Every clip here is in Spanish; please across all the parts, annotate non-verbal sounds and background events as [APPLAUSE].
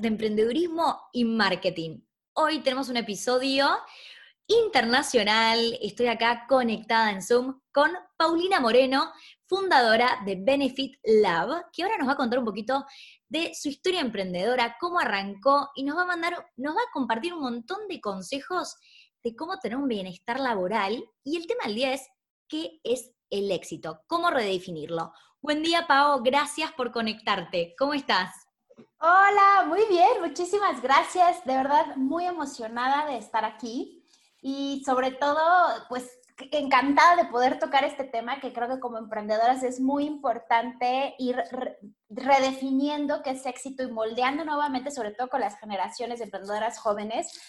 de emprendedurismo y marketing. Hoy tenemos un episodio internacional. Estoy acá conectada en Zoom con Paulina Moreno, fundadora de Benefit Lab, que ahora nos va a contar un poquito de su historia emprendedora, cómo arrancó y nos va a mandar, nos va a compartir un montón de consejos de cómo tener un bienestar laboral. Y el tema del día es qué es el éxito, cómo redefinirlo. Buen día, Pao, gracias por conectarte. ¿Cómo estás? Hola, muy bien, muchísimas gracias. De verdad, muy emocionada de estar aquí y sobre todo, pues encantada de poder tocar este tema que creo que como emprendedoras es muy importante ir redefiniendo qué es éxito y moldeando nuevamente, sobre todo con las generaciones de emprendedoras jóvenes,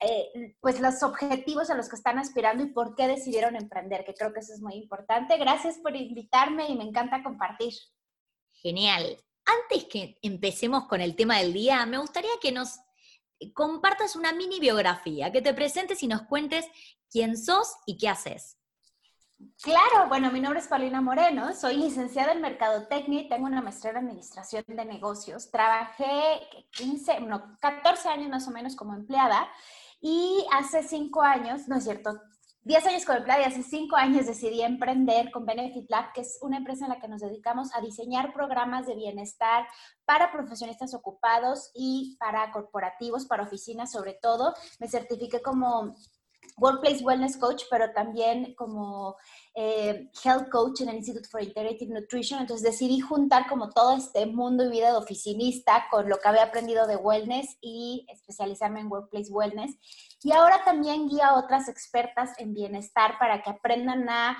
eh, pues los objetivos a los que están aspirando y por qué decidieron emprender, que creo que eso es muy importante. Gracias por invitarme y me encanta compartir. Genial. Antes que empecemos con el tema del día, me gustaría que nos compartas una mini biografía, que te presentes y nos cuentes quién sos y qué haces. Claro, bueno, mi nombre es Paulina Moreno, soy licenciada en Mercadotecnia y tengo una maestría en Administración de Negocios. Trabajé 15, no, 14 años más o menos como empleada y hace 5 años, no es cierto, 10 años con empleada y hace 5 años decidí emprender con Benefit Lab, que es una empresa en la que nos dedicamos a diseñar programas de bienestar para profesionistas ocupados y para corporativos, para oficinas sobre todo. Me certifiqué como Workplace Wellness Coach, pero también como eh, Health Coach en el Institute for Integrative Nutrition. Entonces decidí juntar como todo este mundo y vida de oficinista con lo que había aprendido de wellness y especializarme en Workplace Wellness. Y ahora también guía a otras expertas en bienestar para que aprendan a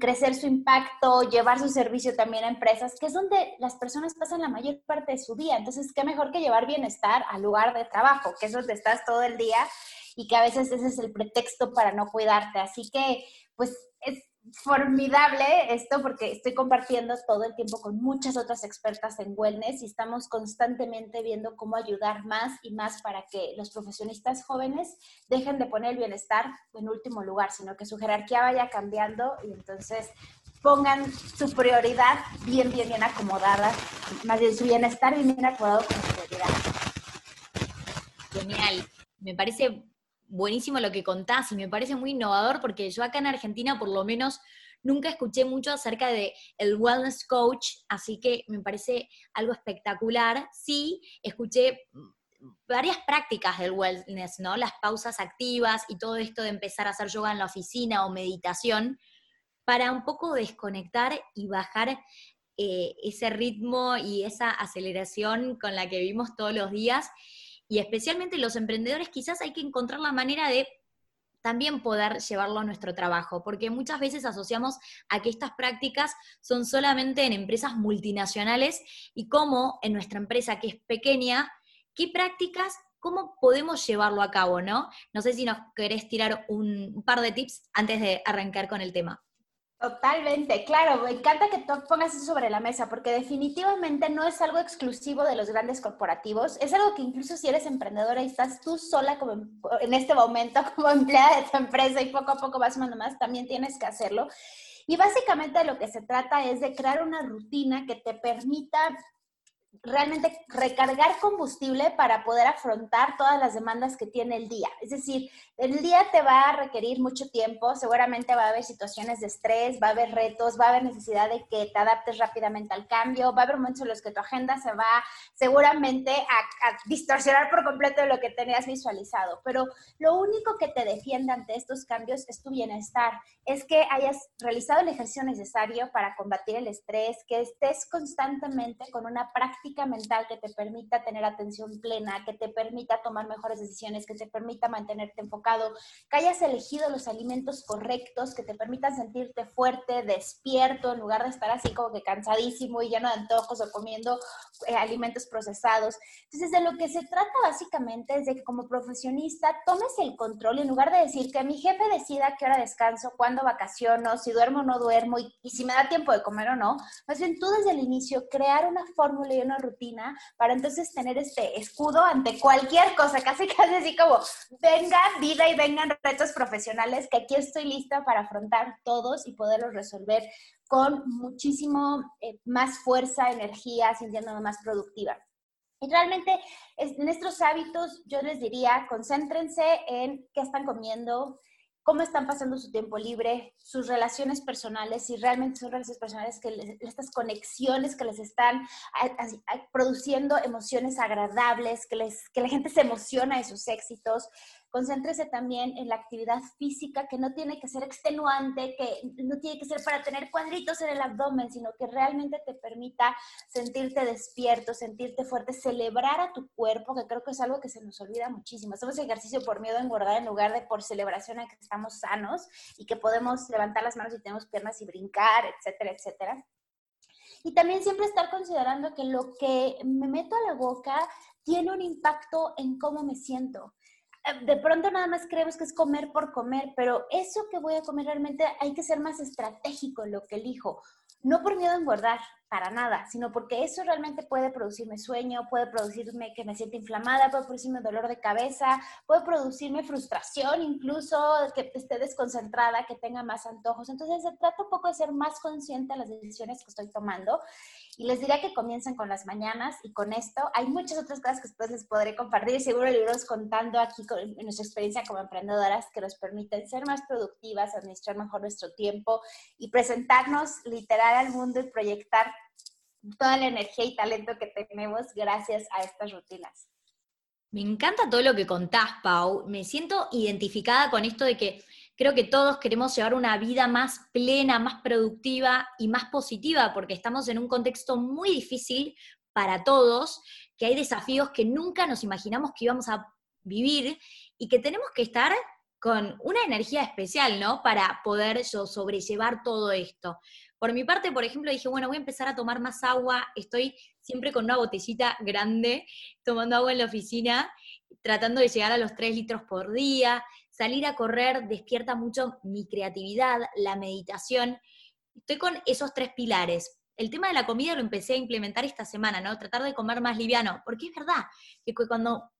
crecer su impacto, llevar su servicio también a empresas, que es donde las personas pasan la mayor parte de su día. Entonces, ¿qué mejor que llevar bienestar al lugar de trabajo, que es donde estás todo el día y que a veces ese es el pretexto para no cuidarte. Así que, pues es formidable esto porque estoy compartiendo todo el tiempo con muchas otras expertas en wellness y estamos constantemente viendo cómo ayudar más y más para que los profesionistas jóvenes dejen de poner el bienestar en último lugar, sino que su jerarquía vaya cambiando y entonces pongan su prioridad bien, bien, bien acomodada, más bien su bienestar bien, bien acomodado con prioridad. Genial. Me parece buenísimo lo que contás y me parece muy innovador porque yo acá en Argentina por lo menos nunca escuché mucho acerca de el wellness coach, así que me parece algo espectacular. Sí, escuché varias prácticas del wellness, ¿no? Las pausas activas y todo esto de empezar a hacer yoga en la oficina o meditación para un poco desconectar y bajar eh, ese ritmo y esa aceleración con la que vivimos todos los días y especialmente los emprendedores quizás hay que encontrar la manera de también poder llevarlo a nuestro trabajo, porque muchas veces asociamos a que estas prácticas son solamente en empresas multinacionales y cómo en nuestra empresa que es pequeña, qué prácticas, cómo podemos llevarlo a cabo, ¿no? No sé si nos querés tirar un par de tips antes de arrancar con el tema. Totalmente, claro, me encanta que tú pongas eso sobre la mesa porque definitivamente no es algo exclusivo de los grandes corporativos, es algo que incluso si eres emprendedora y estás tú sola como en este momento [LAUGHS] como empleada de tu empresa y poco a poco vas más más, también tienes que hacerlo. Y básicamente lo que se trata es de crear una rutina que te permita realmente recargar combustible para poder afrontar todas las demandas que tiene el día. Es decir, el día te va a requerir mucho tiempo, seguramente va a haber situaciones de estrés, va a haber retos, va a haber necesidad de que te adaptes rápidamente al cambio, va a haber momentos en los que tu agenda se va seguramente a, distorsionar por completo lo que tenías visualizado, pero lo único que te defiende ante estos cambios es tu bienestar, es que hayas realizado el ejercicio necesario para combatir el estrés, que estés constantemente con una práctica mental que te permita tener atención plena, que te permita tomar mejores decisiones, que te permita mantenerte enfocado, que hayas elegido los alimentos correctos, que te permitan sentirte fuerte, despierto, en lugar de estar así como que cansadísimo y lleno de antojos o comiendo eh, alimentos procesados. Entonces, de lo que se trata básicamente es de que como profesionista tomes el control en lugar de decir que mi jefe decida qué hora descanso, cuándo vacaciono, si duermo o no duermo y, y si me da tiempo de comer o no, más bien tú desde el inicio crear una fórmula y una rutina para entonces tener este escudo ante cualquier cosa, [LAUGHS] casi casi así como venga vida y vengan retos profesionales que aquí estoy lista para afrontar todos y poderlos resolver con muchísimo eh, más fuerza, energía, sintiéndome más productiva. Y realmente en estos hábitos yo les diría, concéntrense en qué están comiendo, cómo están pasando su tiempo libre, sus relaciones personales, si realmente son relaciones personales, que estas conexiones que les están produciendo emociones agradables, que, les, que la gente se emociona de sus éxitos, Concéntrese también en la actividad física, que no tiene que ser extenuante, que no tiene que ser para tener cuadritos en el abdomen, sino que realmente te permita sentirte despierto, sentirte fuerte, celebrar a tu cuerpo, que creo que es algo que se nos olvida muchísimo. Hacemos ejercicio por miedo a engordar en lugar de por celebración a que estamos sanos y que podemos levantar las manos y tenemos piernas y brincar, etcétera, etcétera. Y también siempre estar considerando que lo que me meto a la boca tiene un impacto en cómo me siento. De pronto nada más creemos que es comer por comer, pero eso que voy a comer realmente hay que ser más estratégico en lo que elijo. No por miedo a engordar, para nada, sino porque eso realmente puede producirme sueño, puede producirme que me sienta inflamada, puede producirme dolor de cabeza, puede producirme frustración, incluso que esté desconcentrada, que tenga más antojos. Entonces se trata un poco de ser más consciente de las decisiones que estoy tomando y les diría que comiencen con las mañanas y con esto. Hay muchas otras cosas que después les podré compartir, seguro libros contando aquí en nuestra experiencia como emprendedoras que nos permiten ser más productivas, administrar mejor nuestro tiempo y presentarnos literal al mundo y proyectar toda la energía y talento que tenemos gracias a estas rutinas. Me encanta todo lo que contás, Pau. Me siento identificada con esto de que creo que todos queremos llevar una vida más plena, más productiva y más positiva, porque estamos en un contexto muy difícil para todos, que hay desafíos que nunca nos imaginamos que íbamos a vivir y que tenemos que estar con una energía especial, ¿no? Para poder sobrellevar todo esto. Por mi parte, por ejemplo, dije, bueno, voy a empezar a tomar más agua, estoy siempre con una botellita grande, tomando agua en la oficina, tratando de llegar a los 3 litros por día, salir a correr despierta mucho mi creatividad, la meditación. Estoy con esos tres pilares. El tema de la comida lo empecé a implementar esta semana, ¿no? Tratar de comer más liviano, porque es verdad que cuando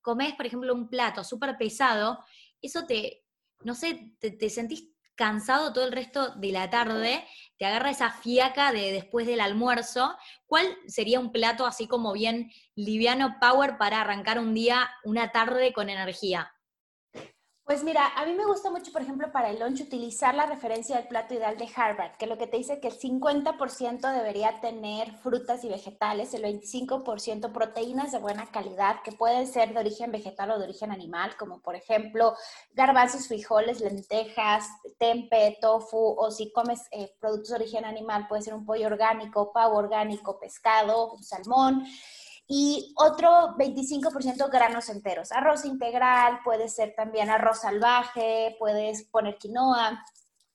comes, por ejemplo, un plato súper pesado, eso te, no sé, te, sentís cansado todo el resto de la tarde, te agarra esa fiaca de después del almuerzo. ¿Cuál sería un plato así como bien liviano power para arrancar un día, una tarde con energía? Pues mira, a mí me gusta mucho, por ejemplo, para el lunch utilizar la referencia del plato ideal de Harvard, que lo que te dice que el 50% debería tener frutas y vegetales, el 25% proteínas de buena calidad, que pueden ser de origen vegetal o de origen animal, como por ejemplo garbanzos, frijoles, lentejas, tempe, tofu, o si comes eh, productos de origen animal, puede ser un pollo orgánico, pavo orgánico, pescado, un salmón y otro 25% granos enteros. Arroz integral, puede ser también arroz salvaje, puedes poner quinoa.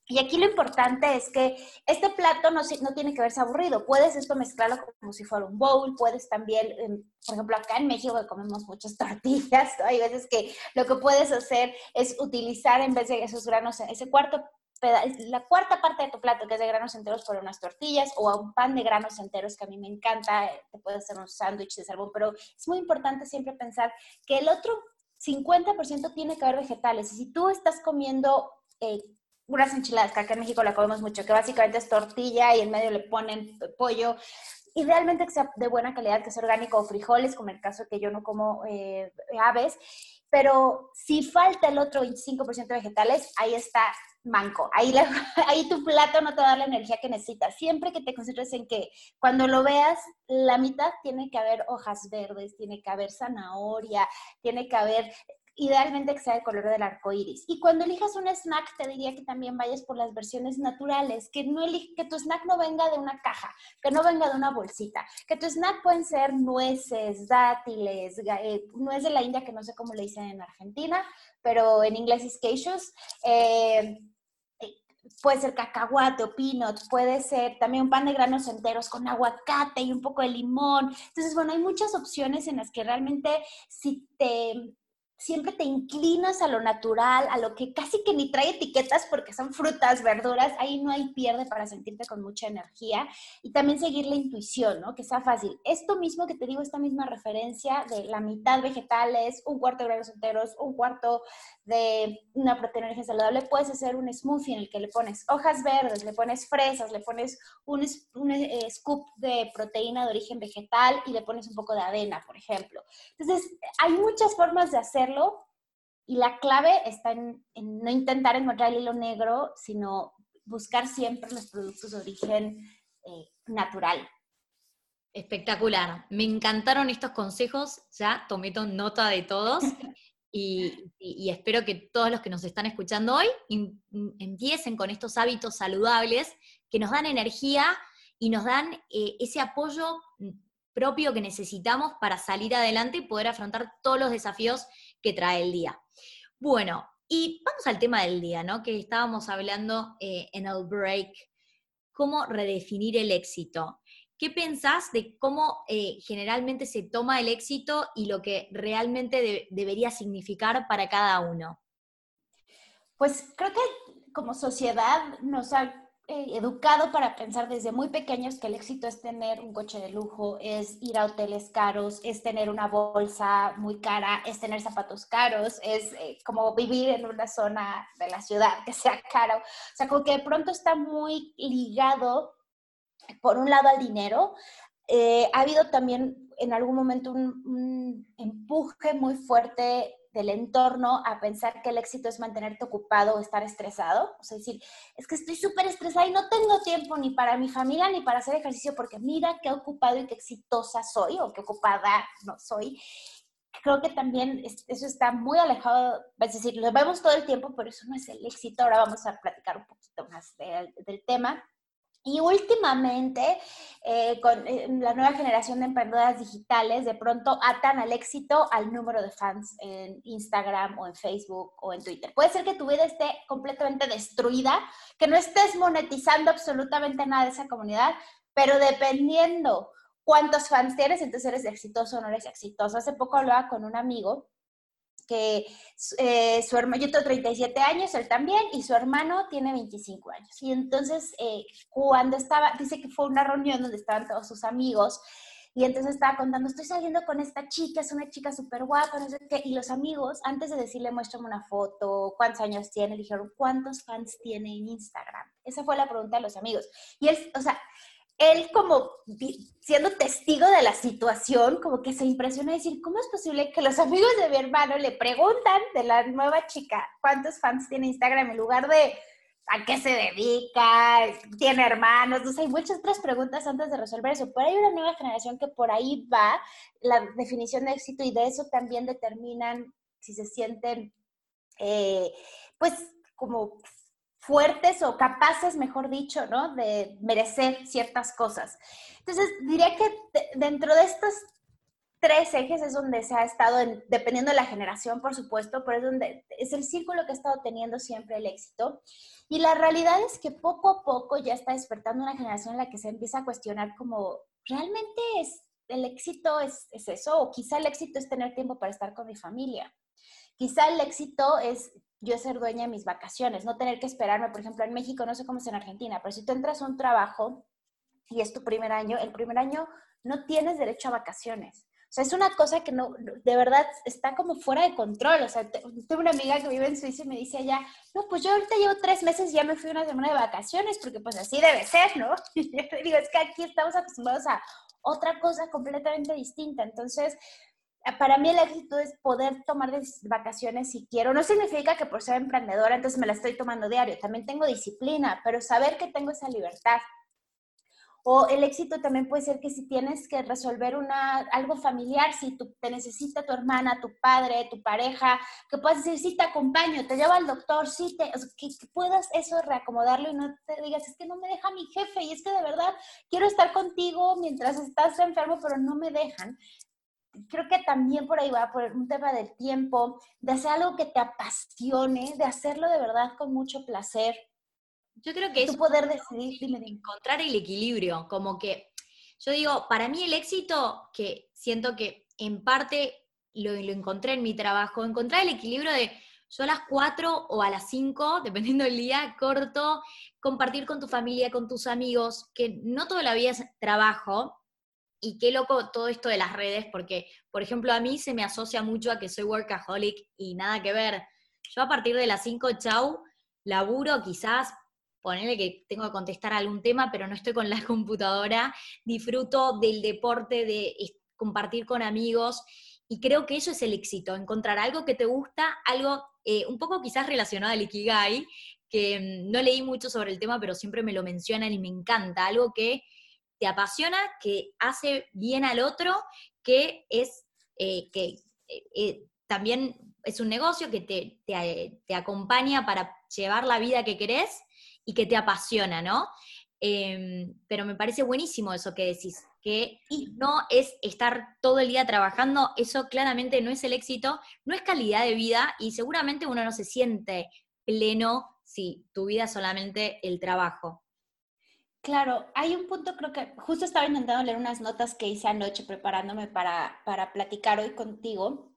Y aquí lo importante es que este plato no, no tiene que verse aburrido. Puedes esto mezclarlo como si fuera un bowl, puedes también, em, por ejemplo, acá en México comemos muchas [LAUGHS] tortillas, hay veces que lo que puedes hacer es utilizar en vez de esos granos, ese cuarto la cuarta parte de tu plato, que es de granos enteros, por unas tortillas o a un pan de granos enteros, que a mí me encanta, eh, te puedes hacer un sándwich de salmón, pero es muy importante siempre pensar que el otro 50% tiene que haber vegetales. Y si tú estás comiendo eh, unas enchiladas, que acá en México la comemos mucho, que básicamente es tortilla y en medio le ponen pollo, idealmente que sea de buena calidad, que sea orgánico o frijoles, como el caso que yo no como eh, aves, pero si falta el otro 25% de vegetales, ahí está manco. Ahí, [LAUGHS] ahí tu plato no te va a dar la energía que necesitas. Siempre que te concentres en que cuando lo veas, la mitad tiene que haber hojas verdes, tiene que haber zanahoria, tiene que haber idealmente que sea el color del arco iris. Y cuando elijas un snack, te diría que también vayas por las versiones naturales, que, no que tu snack no venga de una caja, que no venga de una bolsita, que tu snack pueden ser nueces, dátiles, eh, nuez de la India, que no sé cómo le dicen en Argentina, pero en inglés es cashews. Puede ser cacahuate o peanut, puede ser también un pan de granos enteros con aguacate y un poco de limón. Entonces, bueno, hay muchas opciones en las que realmente si te siempre te inclinas a lo natural, a lo que casi que ni trae etiquetas porque son frutas, verduras, ahí no hay pierde para sentirte con mucha energía y también seguir la intuición, ¿no? Que sea fácil. Esto mismo que te digo, esta misma referencia de la mitad vegetales, un cuarto de granos enteros, un cuarto de una proteína saludable, puedes hacer un smoothie en el que le pones hojas verdes, le pones fresas, le pones un, un eh, scoop de proteína de origen vegetal y le pones un poco de avena, por ejemplo. Entonces, hay muchas formas de hacerlo y la clave está en, no intentar encontrar el hilo negro, sino buscar siempre los productos de origen eh, natural. Espectacular. Me encantaron estos consejos. Ya tomé nota de todos. [LAUGHS] Y, espero que todos los que nos están escuchando hoy empiecen con estos hábitos saludables que nos dan energía y nos dan eh, ese apoyo propio que necesitamos para salir adelante y poder afrontar todos los desafíos que trae el día. Bueno, y vamos al tema del día, ¿no? Que estábamos hablando eh, en el break, cómo redefinir el éxito. ¿Qué pensás de cómo eh, generalmente se toma el éxito y lo que realmente debería significar para cada uno? Pues creo que como sociedad nos ha eh, educado para pensar desde muy pequeños que el éxito es tener un coche de lujo, es ir a hoteles caros, es tener una bolsa muy cara, es tener zapatos caros, es eh, como vivir en una zona de la ciudad que sea caro. O sea, como que de pronto está muy ligado, por un lado, al dinero. Eh, ha habido también en algún momento un, un empuje muy fuerte del entorno a pensar que el éxito es mantenerte ocupado o estar estresado. O sea, decir, es que estoy súper estresada y no tengo tiempo ni para mi familia ni para hacer ejercicio porque mira qué ocupado y qué exitosa soy o qué ocupada no soy. Creo que también eso está muy alejado, es decir, lo vemos todo el tiempo, pero eso no es el éxito. Ahora vamos a platicar un poquito más del tema. Y últimamente, eh, con eh, la nueva generación de emprendedoras digitales, de pronto atan al éxito al número de fans en Instagram o en Facebook o en Twitter. Puede ser que tu vida esté completamente destruida, que no estés monetizando absolutamente nada de esa comunidad, pero dependiendo cuántos fans tienes, entonces eres exitoso o no eres exitoso. Hace poco hablaba con un amigo que su hermano, yo tengo 37 años, él también, y su hermano tiene 25 años. Y entonces, eh, cuando estaba, dice que fue una reunión donde estaban todos sus amigos, y entonces estaba contando, estoy saliendo con esta chica, es una chica súper guapa, no sé qué, y los amigos, antes de decirle, muéstrame una foto, cuántos años tiene, le dijeron, ¿cuántos fans tiene en Instagram? Esa fue la pregunta de los amigos. Y él, o sea, él como siendo testigo de la situación, como que se impresiona de decir, ¿cómo es posible que los amigos de mi hermano le preguntan de la nueva chica cuántos fans tiene Instagram en lugar de a qué se dedica, tiene hermanos, no hay muchas otras preguntas antes de resolver eso. Pero hay una nueva generación que por ahí va. La definición de éxito y de eso también determinan si se sienten, eh, pues, como fuertes o capaces, mejor dicho, ¿no? De merecer ciertas cosas. Entonces, diría que dentro de estos tres ejes es donde se ha estado, dependiendo de la generación, por supuesto, pero es donde es el círculo que ha estado teniendo siempre el éxito. Y la realidad es que poco a poco ya está despertando una generación en la que se empieza a cuestionar como, ¿realmente es, el éxito es, es eso? O quizá el éxito es tener tiempo para estar con mi familia. Quizá el éxito es yo ser dueña de mis vacaciones, no tener que esperarme, por ejemplo, en México, no sé cómo es en Argentina, pero si tú entras a un trabajo y es tu primer año, el primer año no tienes derecho a vacaciones. O sea, es una cosa que no, de verdad está como fuera de control. O sea, tengo una amiga que vive en Suiza y me dice allá, no, pues yo ahorita llevo tres meses y ya me fui una semana de vacaciones, porque pues así debe ser, ¿no? [LAUGHS] Y yo digo, es que aquí estamos acostumbrados a otra cosa completamente distinta. Entonces, para mí el éxito es poder tomar vacaciones si quiero. No significa que por ser emprendedora entonces me la estoy tomando diario. También tengo disciplina, pero saber que tengo esa libertad. O el éxito también puede ser que si tienes que resolver una, algo familiar, si te necesita tu hermana, tu padre, tu pareja, que puedas decir, sí, te acompaño, te llevo al doctor, sí, te, que, puedas eso reacomodarlo y no te digas, es que no me deja mi jefe y es que de verdad quiero estar contigo mientras estás enfermo, pero no me dejan creo que también por ahí va, por un tema del tiempo, de hacer algo que te apasione, de hacerlo de verdad con mucho placer. Yo creo que es poder decidir, encontrar el equilibrio, como que yo digo, para mí el éxito, que siento que en parte lo, lo encontré en mi trabajo, encontrar el equilibrio de yo a las 4 o a las 5, [LAUGHS] dependiendo del día, corto, compartir con tu familia, con tus amigos, que no toda la vida es trabajo, y qué loco todo esto de las redes, porque, por ejemplo, a mí se me asocia mucho a que soy workaholic y nada que ver. Yo a partir de las 5, chau, laburo quizás, ponerle que tengo que contestar algún tema, pero no estoy con la [LAUGHS] computadora, disfruto del deporte, de compartir con amigos, y creo que eso es el éxito, encontrar algo que te gusta, algo eh, un poco quizás relacionado al Ikigai, que mm, no leí mucho sobre el tema, pero siempre me lo mencionan y me encanta, algo que te apasiona, que hace bien al otro, que es eh, que eh, también es un negocio que te, te, acompaña para llevar la vida que querés y que te apasiona, ¿no? Em, pero me parece buenísimo eso que decís, que no es estar todo el día trabajando, eso claramente no es el éxito, no es calidad de vida y seguramente uno no se siente pleno si tu vida es solamente el trabajo. Claro, hay un punto, creo que justo estaba intentando leer unas notas que hice anoche preparándome para, para platicar hoy contigo.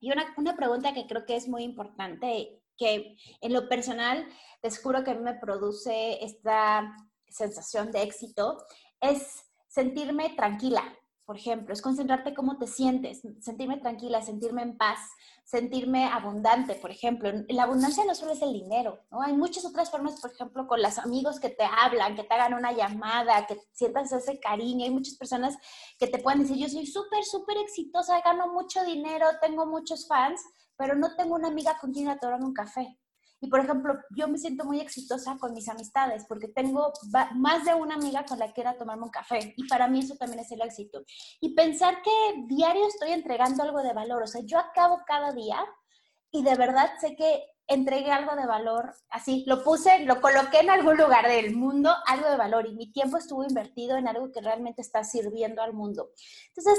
Y una, una, pregunta que creo que es muy importante, que en lo personal descubro que a mí me produce esta sensación de éxito, es sentirme tranquila, por ejemplo, es concentrarte cómo te sientes, sentirme tranquila, sentirme en paz, sentirme abundante, por ejemplo. La abundancia no solo es el dinero, ¿no? Hay muchas otras formas, por ejemplo, con los amigos que te hablan, que te hagan una llamada, que sientas ese cariño. Hay muchas personas que te pueden decir, yo soy súper, súper exitosa, gano mucho dinero, tengo muchos fans, pero no tengo una amiga con quien ir a tomar un café. Y por ejemplo, yo me siento muy exitosa con mis amistades porque tengo más de una amiga con la que quiera tomarme un café. Y para mí eso también es el éxito. Y pensar que diario estoy entregando algo de valor. O sea, yo acabo cada día y de verdad sé que entregué algo de valor, así, lo puse, lo coloqué en algún lugar del mundo, algo de valor, y mi tiempo estuvo invertido en algo que realmente está sirviendo al mundo. Entonces,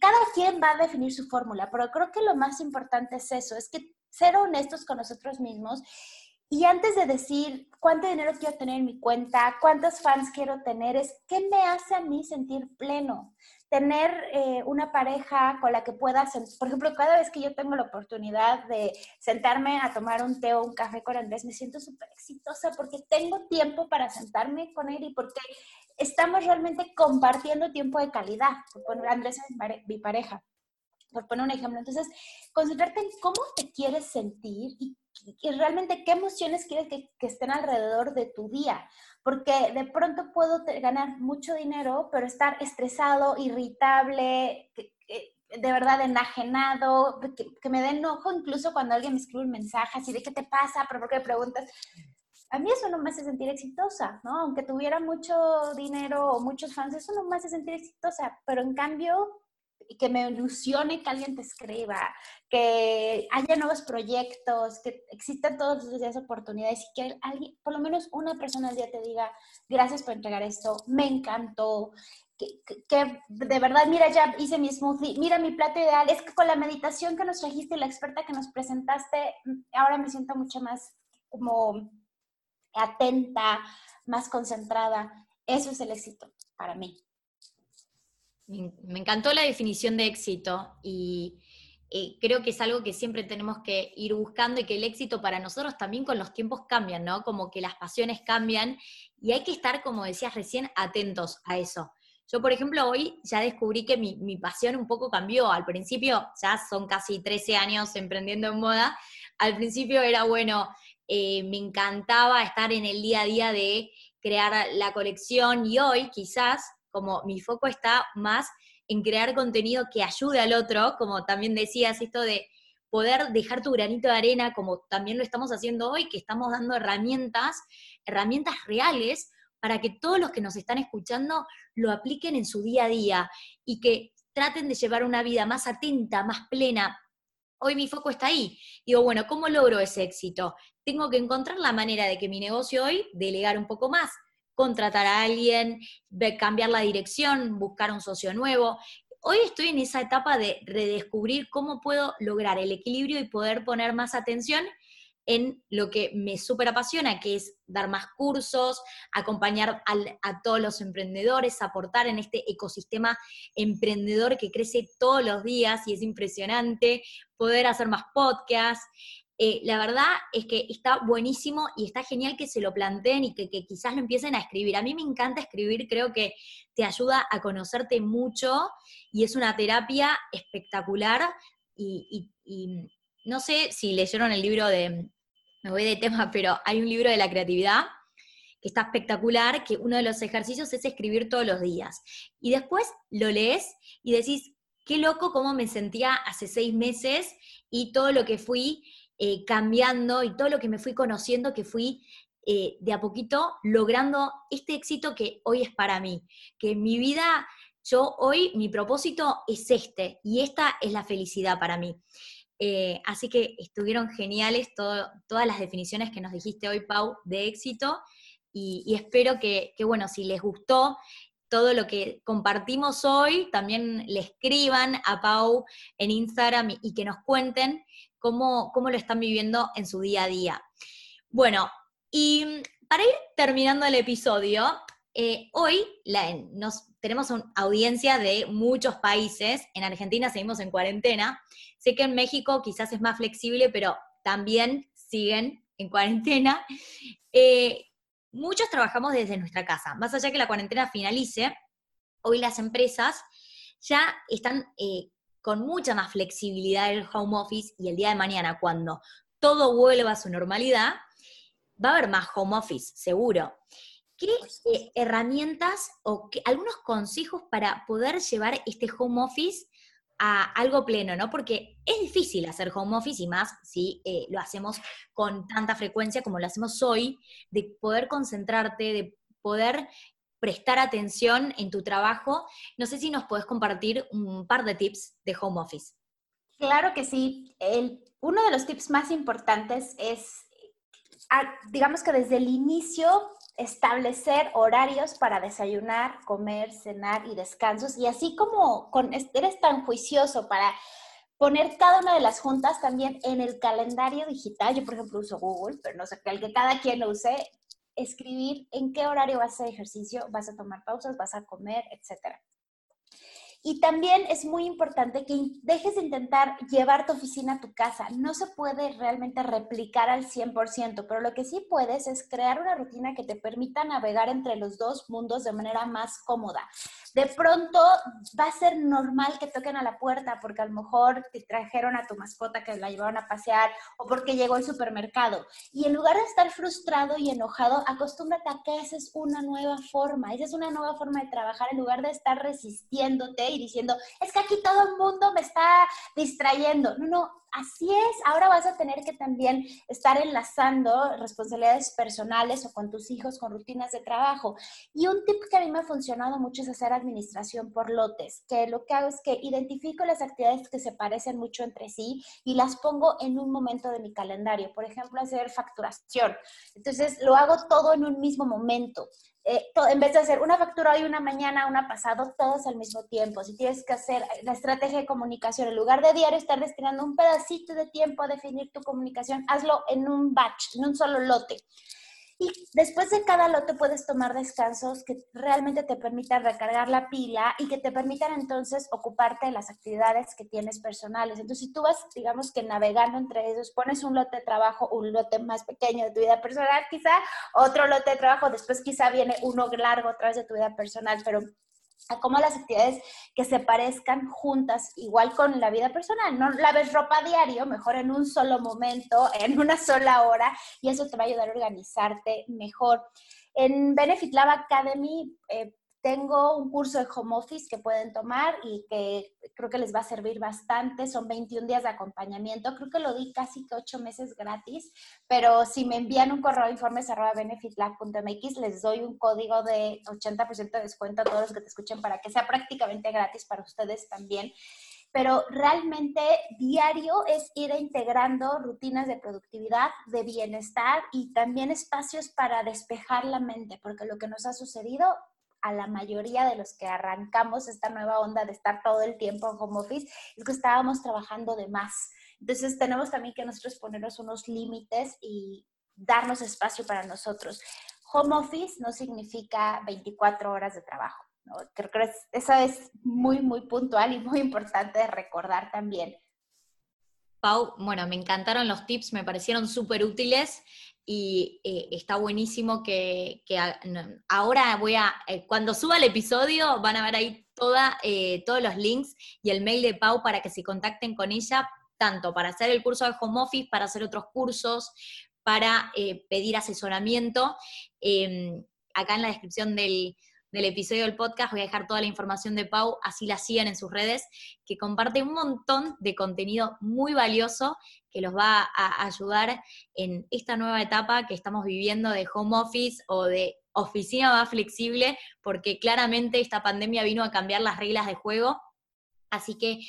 cada quien va a definir su fórmula, pero creo que lo más importante es eso, es que ser honestos con nosotros mismos y antes de decir cuánto dinero quiero tener en mi cuenta, cuántos fans quiero tener, es qué me hace a mí sentir pleno. Tener eh, una pareja con la que pueda, por ejemplo, cada vez que yo tengo la oportunidad de sentarme a tomar un té o un café con Andrés, me siento súper exitosa porque tengo tiempo para sentarme con él y porque estamos realmente compartiendo tiempo de calidad. Porque Andrés es mi pareja por poner un ejemplo. Entonces, concentrarte en cómo te quieres sentir y, realmente qué emociones quieres que, estén alrededor de tu día. Porque de pronto puedo ganar mucho dinero, pero estar estresado, irritable, de verdad enajenado, que, me dé enojo incluso cuando alguien me escribe un mensaje así de qué te pasa, pero por qué preguntas. A mí eso no me hace sentir exitosa, ¿no? Aunque tuviera mucho dinero o muchos fans, eso no me hace sentir exitosa, pero en cambio que me ilusione que alguien te escriba, que haya nuevos proyectos, que existan todos los días oportunidades y que alguien, por lo menos una persona al día te diga, gracias por entregar esto, me encantó, que, de verdad, mira, ya hice mi smoothie, mira mi plato ideal, es que con la meditación que nos trajiste y la experta que nos presentaste, ahora me siento mucho más como atenta, más concentrada. Eso es el éxito para mí. Me encantó la definición de éxito y eh, creo que es algo que siempre tenemos que ir buscando y que el éxito para nosotros también con los tiempos cambian, ¿no? Como que las pasiones cambian y hay que estar, como decías recién, atentos a eso. Yo, por ejemplo, hoy ya descubrí que mi, pasión un poco cambió. Al principio, ya son casi 13 años emprendiendo en moda, al principio era, bueno, eh, me encantaba estar en el día a día de crear la colección y hoy quizás como mi foco está más en crear contenido que ayude al otro, como también decías, esto de poder dejar tu granito de arena, como también lo estamos haciendo hoy, que estamos dando herramientas, herramientas reales para que todos los que nos están escuchando lo apliquen en su día a día y que traten de llevar una vida más atenta, más plena. Hoy mi foco está ahí. Digo, bueno, ¿cómo logro ese éxito? Tengo que encontrar la manera de que mi negocio hoy delegar un poco más, contratar a alguien, cambiar la dirección, buscar un socio nuevo. Hoy estoy en esa etapa de redescubrir cómo puedo lograr el equilibrio y poder poner más atención en lo que me súper apasiona, que es dar más cursos, acompañar a todos los emprendedores, aportar en este ecosistema emprendedor que crece todos los días y es impresionante, poder hacer más podcasts. Eh, la verdad es que está buenísimo y está genial que se lo planteen y que, quizás lo empiecen a escribir. A mí me encanta escribir, creo que te ayuda a conocerte mucho y es una terapia espectacular y no sé si leyeron el libro de, me voy de tema, pero hay un libro de la creatividad que está espectacular, que uno de los ejercicios es escribir todos los días. Y después lo lees y decís, qué loco cómo me sentía hace seis meses y todo lo que fui eh, cambiando y todo lo que me fui conociendo, que fui eh, de a poquito logrando este éxito que hoy es para mí, que en mi vida, yo hoy, mi propósito es este y esta es la felicidad para mí. Eh, así que estuvieron geniales todas las definiciones que nos dijiste hoy, Pau, de éxito. Y, espero que, bueno, si les gustó todo lo que compartimos hoy, también le escriban a Pau en Instagram y, que nos cuenten cómo, cómo lo están viviendo en su día a día. Bueno, y para ir terminando el episodio, eh, hoy nos, tenemos una audiencia de muchos países. En Argentina seguimos en cuarentena. Sé que en México quizás es más flexible, pero también siguen en cuarentena. Eh, muchos trabajamos desde nuestra casa. Más allá que la cuarentena finalice, hoy las empresas ya están eh, con mucha más flexibilidad del home office y el día de mañana, cuando todo vuelva a su normalidad, va a haber más home office, seguro. ¿Qué eh, herramientas o algunos consejos para poder llevar este home office a algo pleno, ¿no? Porque es difícil hacer home office y más si eh, lo hacemos con tanta frecuencia como lo hacemos hoy, de poder concentrarte, de poder prestar atención en tu trabajo. No sé si nos puedes compartir un par de tips de home office. Claro que sí. uno de los tips más importantes es, digamos que desde el inicio establecer horarios para desayunar, comer, cenar y descansos. Y así como con, eres tan juicioso para poner cada una de las juntas también en el calendario digital. Yo, por ejemplo, uso Google, pero no sé, el que cada quien lo use, escribir en qué horario vas a hacer ejercicio, vas a tomar pausas, vas a comer, etcétera. Y también es muy importante que dejes de intentar llevar tu oficina a tu casa. No se puede realmente replicar al 100%, pero lo que sí puedes es crear una rutina que te permita navegar entre los dos mundos de manera más cómoda de pronto va a ser normal que toquen a la puerta porque a lo mejor te trajeron a tu mascota que la llevaron a pasear o porque llegó al supermercado. Y en lugar de estar frustrado y enojado, acostúmbrate a que esa es una nueva forma, esa es una nueva forma de trabajar en lugar de estar resistiéndote diciendo, es que aquí todo el mundo me está distrayendo. No, no, así es, ahora vas a tener que también estar enlazando responsabilidades personales o con tus hijos, con rutinas de trabajo. Y un tip que a mí me ha funcionado mucho es hacer administración por lotes, que lo que hago es que identifico las actividades que se parecen mucho entre sí y las pongo en un momento de mi calendario. Por ejemplo, hacer facturación. Entonces, lo hago todo en un mismo momento. Eh, en vez de hacer una factura hoy, una mañana, una pasado, todos al mismo tiempo. Si tienes que hacer la estrategia de comunicación, en lugar de diario estar destinando un pedacito de tiempo a definir tu comunicación, hazlo en un batch, en un solo lote. Y después de cada lote puedes tomar descansos que realmente te permitan recargar la pila y que te permitan entonces ocuparte de las actividades que tienes personales. Entonces, si tú vas, digamos que navegando entre ellos, pones un lote de trabajo, un lote más pequeño de tu vida personal, quizá otro lote de trabajo, después quizá viene uno largo otra vez de tu vida personal, pero a cómo las actividades que se parezcan juntas, igual con la vida personal. No laves ropa diario, mejor en un solo momento, [LAUGHS] en una sola hora, y eso te va a ayudar a organizarte mejor. En Benefit Lab Academy eh, tengo un curso de home office que pueden tomar y que creo que les va a servir bastante. Son 21 días de acompañamiento. Creo que lo di casi que 8 meses gratis, pero si me envían un correo informes arroba benefitlab.mx, les doy un código de 80% de descuento a todos los que te escuchen para que sea prácticamente gratis para ustedes también pero realmente diario es ir integrando rutinas de productividad, de bienestar y también espacios para despejar la mente, porque lo que nos ha sucedido a la mayoría de los que arrancamos esta nueva onda de estar todo el tiempo en home office es que estábamos trabajando de más Entonces tenemos también que nosotros ponernos unos límites y darnos espacio para nosotros. Home office no significa 24 horas de trabajo. Creo que eso es muy, muy puntual y muy importante de recordar también. Pau, bueno, me encantaron los tips, me parecieron súper útiles y eh, está buenísimo que, ahora voy a, eh, cuando suba el episodio van a ver ahí toda, eh, todos los links y el mail de Pau para que se contacten con ella, tanto para hacer el curso de home office, para hacer otros cursos, para pedir asesoramiento. Em, acá en la descripción del, del episodio del podcast voy a dejar toda la información de Pau, así la sigan en sus redes, que comparte un montón de contenido muy valioso que los va a ayudar en esta nueva etapa que estamos viviendo de home office o de oficina más flexible, porque claramente esta pandemia vino a cambiar las reglas de juego. Así que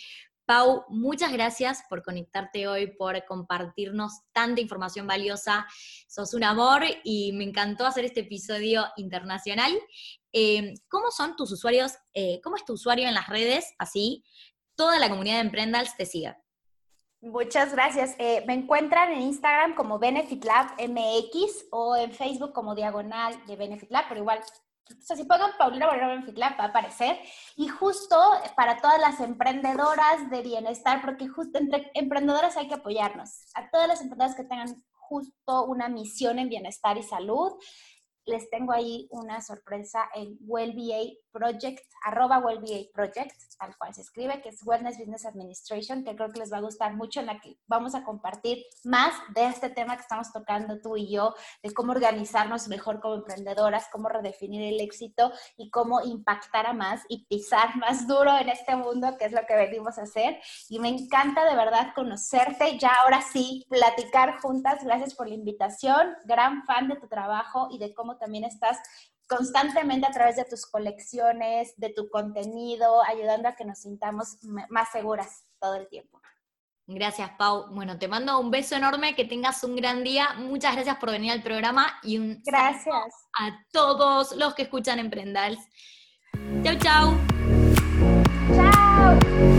Pau, muchas gracias por conectarte hoy, por compartirnos tanta información valiosa. Sos un amor y me encantó hacer este episodio internacional. Eh, ¿Cómo son tus usuarios? Eh, ¿Cómo es tu usuario en las redes? Así, toda la comunidad de Emprendals te siga. Muchas gracias. Eh, me encuentran en Instagram como Benefit Lab MX o en Facebook como Diagonal de Benefit Lab, pero igual o si pongan Paulina en va a aparecer. Y justo para todas las emprendedoras de bienestar, porque justo entre emprendedoras hay que apoyarnos. A todas las emprendedoras que tengan justo una misión en bienestar y salud, les tengo ahí una sorpresa en WellBA Project, arroba WellBA Project, tal cual se escribe, que es Wellness Business Administration, que creo que les va a gustar mucho, en la que vamos a compartir más de este tema que estamos tocando tú y yo, de cómo organizarnos mejor como emprendedoras, cómo redefinir el éxito y cómo impactar a más y pisar más duro en este mundo, que es lo que venimos a hacer. Y me encanta de verdad conocerte, ya ahora sí, platicar juntas. Gracias por la invitación, gran fan de tu trabajo y de cómo también estás constantemente a través de tus colecciones, de tu contenido, ayudando a que nos sintamos más seguras todo el tiempo. Gracias, Pau. Bueno, te mando un beso enorme, que tengas un gran día. Muchas gracias por venir al programa y un gracias a todos los que escuchan Emprendals. Chau, chau. Chao.